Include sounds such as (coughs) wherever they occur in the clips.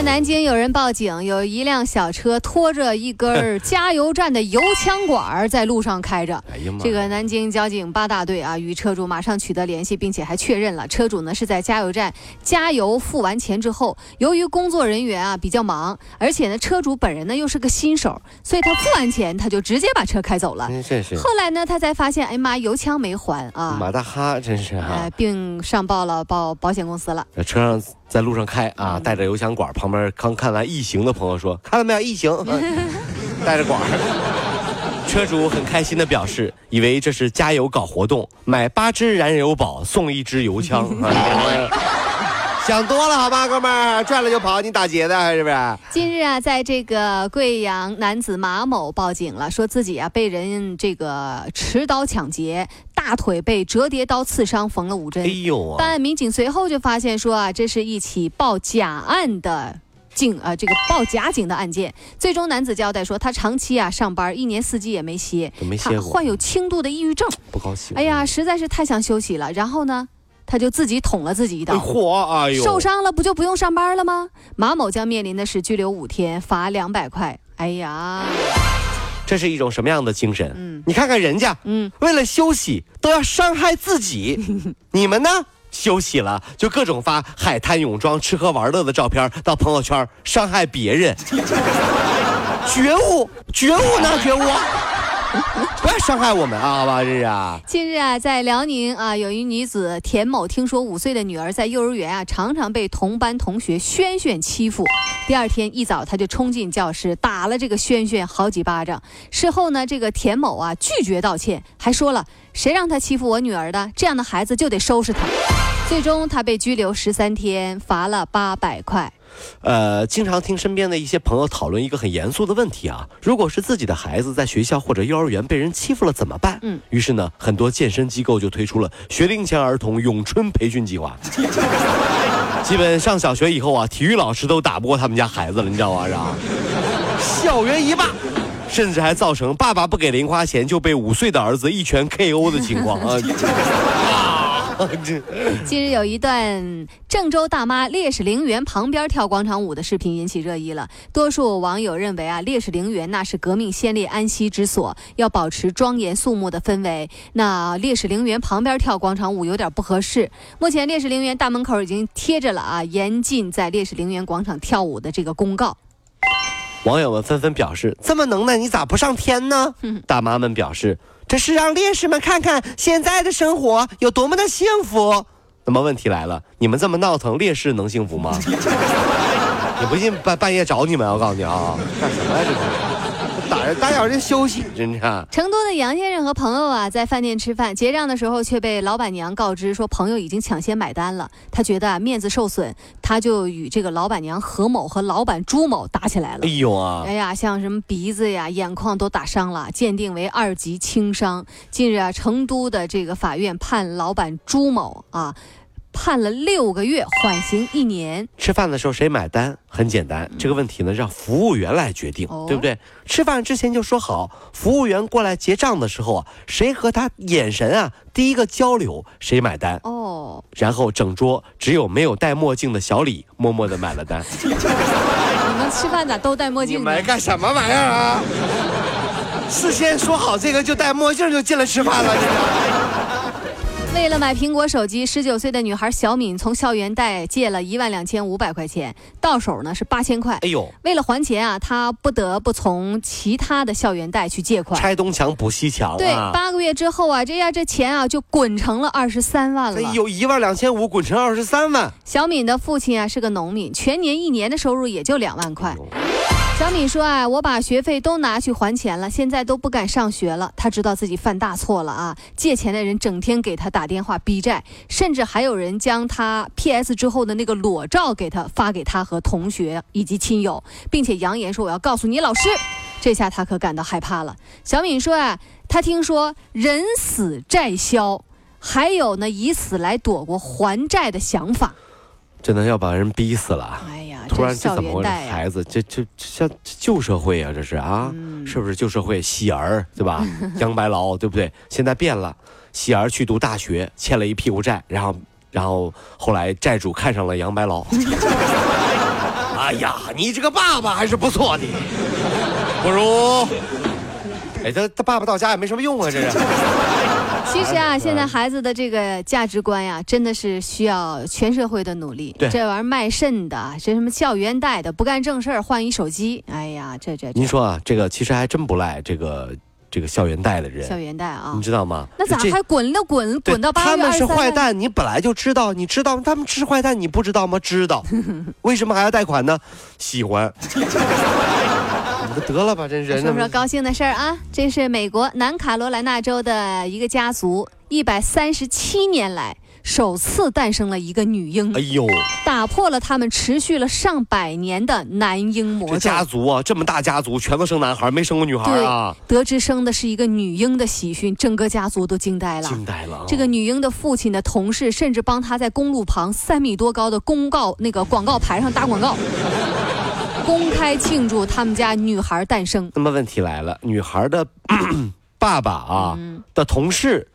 在南京有人报警，有一辆小车拖着一根加油站的油枪管在路上开着。哎呀妈！这个南京交警八大队啊，与车主马上取得联系，并且还确认了车主呢是在加油站加油付完钱之后，由于工作人员啊比较忙，而且呢车主本人呢又是个新手，所以他付完钱他就直接把车开走了。真是是后来呢他才发现，哎妈，油枪没还啊，马大哈，真是啊哎，，并上报了报保险公司了。在车上在路上开啊，带着油箱管，旁边刚看完异形的朋友说：“看到没有，异形，(laughs) 带着管。”车主很开心的表示，以为这是加油搞活动，买八支燃油宝送一支油枪。(laughs) 想多了好吧，哥们儿，赚了就跑，你打劫的是不是？近日啊，在这个贵阳男子马某报警了，说自己啊被人这个持刀抢劫，大腿被折叠刀刺伤，缝了五针哎。呦啊！办案民警随后就发现说啊，这是一起报假案的。警呃，这个报假警的案件，最终男子交代说，他长期啊上班，一年四季也没歇，没歇过患有轻度的抑郁症。不高兴。哎呀，实在是太想休息了。然后呢，他就自己捅了自己一刀。哎呦，受伤了不就不用上班了吗？马某将面临的是拘留五天，罚两百块。哎呀，这是一种什么样的精神？嗯你看看人家，嗯，为了休息都要伤害自己，(laughs) 你们呢？休息了就各种发海滩泳装、吃喝玩乐的照片到朋友圈，伤害别人。(laughs) 觉悟，觉悟呢？觉悟，(laughs) 不要伤害我们啊！好吧，这是啊。近日啊，在辽宁啊，有一女子田某听说五岁的女儿在幼儿园啊，常常被同班同学轩轩欺负。第二天一早，她就冲进教室，打了这个轩轩好几巴掌。事后呢，这个田某啊拒绝道歉，还说了谁让他欺负我女儿的，这样的孩子就得收拾他。最终，他被拘留十三天，罚了八百块。呃，经常听身边的一些朋友讨论一个很严肃的问题啊，如果是自己的孩子在学校或者幼儿园被人欺负了怎么办？嗯，于是呢，很多健身机构就推出了学龄前儿童咏春培训计划。(laughs) 基本上小学以后啊，体育老师都打不过他们家孩子了，你知道吗？是 (laughs) 吧？校园一霸。甚至还造成爸爸不给零花钱就被五岁的儿子一拳 KO 的情况啊！(laughs) 近日有一段郑州大妈烈士陵园旁边跳广场舞的视频引起热议了。多数网友认为啊，烈士陵园那是革命先烈安息之所，要保持庄严肃穆的氛围。那烈士陵园旁边跳广场舞有点不合适。目前烈士陵园大门口已经贴着了啊，严禁在烈士陵园广场跳舞的这个公告。网友们纷纷表示：“这么能耐，你咋不上天呢？” (laughs) 大妈们表示：“这是让烈士们看看现在的生活有多么的幸福。”那么问题来了，你们这么闹腾，烈士能幸福吗？(laughs) 你不信半半夜找你们，我告诉你啊，干什么呀这是？打着打小就休息，真是。成都的杨先生和朋友啊，在饭店吃饭，结账的时候却被老板娘告知说朋友已经抢先买单了。他觉得啊面子受损，他就与这个老板娘何某和老板朱某打起来了哎。呦啊哎！呀，像什么鼻子呀、眼眶都打伤了，鉴定为二级轻伤。近日啊，成都的这个法院判老板朱某啊，判了六个月，缓刑一年。吃饭的时候谁买单？很简单，这个问题呢让服务员来决定，哦对不对？吃饭之前就说好，服务员过来结账的时候啊，谁和他眼神啊第一个交流，谁买单。哦，然后整桌只有没有戴墨镜的小李默默的买了单。(laughs) 你们吃饭咋都戴墨镜呢？干什么玩意儿啊？事先说好这个就戴墨镜就进来吃饭了，这是。为了买苹果手机，十九岁的女孩小敏从校园贷借了一万两千五百块钱，到手呢是八千块。哎呦，为了还钱啊，她不得不从其他的校园贷去借款。拆东墙补西墙对，啊！八个月之后啊，这呀这钱啊就滚成了二十三万了。这有一万两千五滚成二十三万，小敏的父亲啊是个农民，全年一年的收入也就两万块。小敏说啊，我把学费都拿去还钱了，现在都不敢上学了。她知道自己犯大错了啊！借钱的人整天给她打电话逼债，甚至还有人将她 PS 之后的那个裸照给她发给她和同学以及亲友，并且扬言说我要告诉你老师。这下他可感到害怕了。小敏说啊，他听说人死债消，还有呢以此来躲过还债的想法。真的要把人逼死了。哎呀，突然这怎么回事？孩子，这这这像旧社会啊，这是啊，嗯是不是旧社会？喜儿对吧？杨白劳对不对？现在变了，喜儿去读大学，欠了一屁股债，然后然后后来债主看上了杨白劳。(laughs) 哎呀，你这个爸爸还是不错的，不如，哎，他他爸爸到家也没什么用啊，这是。其实啊，嗯现在孩子的这个价值观呀，真的是需要全社会的努力。对这玩意儿卖肾的，这什么校园贷的，不干正事儿换一手机，哎呀，这这这您说啊，这个其实还真不赖这个这个校园贷的人，校园贷啊你，知道吗？那咋还滚了滚滚到八他们是？坏蛋，你本来就知道，你知道他们是坏蛋，你不知道吗？知道，(laughs) 为什么还要贷款呢？喜欢。得了吧，真是。说说高兴的事儿啊！这是美国南卡罗来纳州的一个家族，一百三十七年来首次诞生了一个女婴哎，呦，打破了他们持续了上百年的男婴魔这。家族啊，这么大家族，全都生男孩，没生过女孩啊，得知生的是一个女婴的喜讯，整个家族都惊呆了。惊呆了啊。这个女婴的父亲的同事甚至帮她在公路旁三米多高的公告那个广告牌上打广告，公开庆祝他们家女孩诞生。那么问题来了，女孩的 (coughs) 爸爸啊、嗯的同事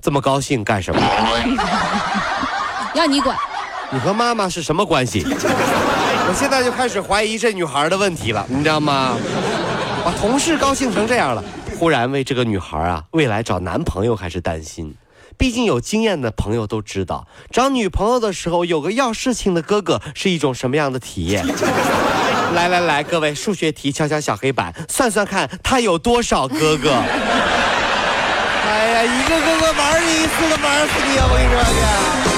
这么高兴干什么？要你管，你和妈妈是什么关系？我现在就开始怀疑这女孩的问题了，你知道吗？把同事高兴成这样了，忽然为这个女孩啊未来找男朋友开始担心。毕竟有经验的朋友都知道，找女朋友的时候有个要事情的哥哥是一种什么样的体验。来来来，各位数学题敲敲小黑板，算算看他有多少哥哥。(laughs) 哎呀，一个哥哥玩你一次都玩死你啊！我跟你说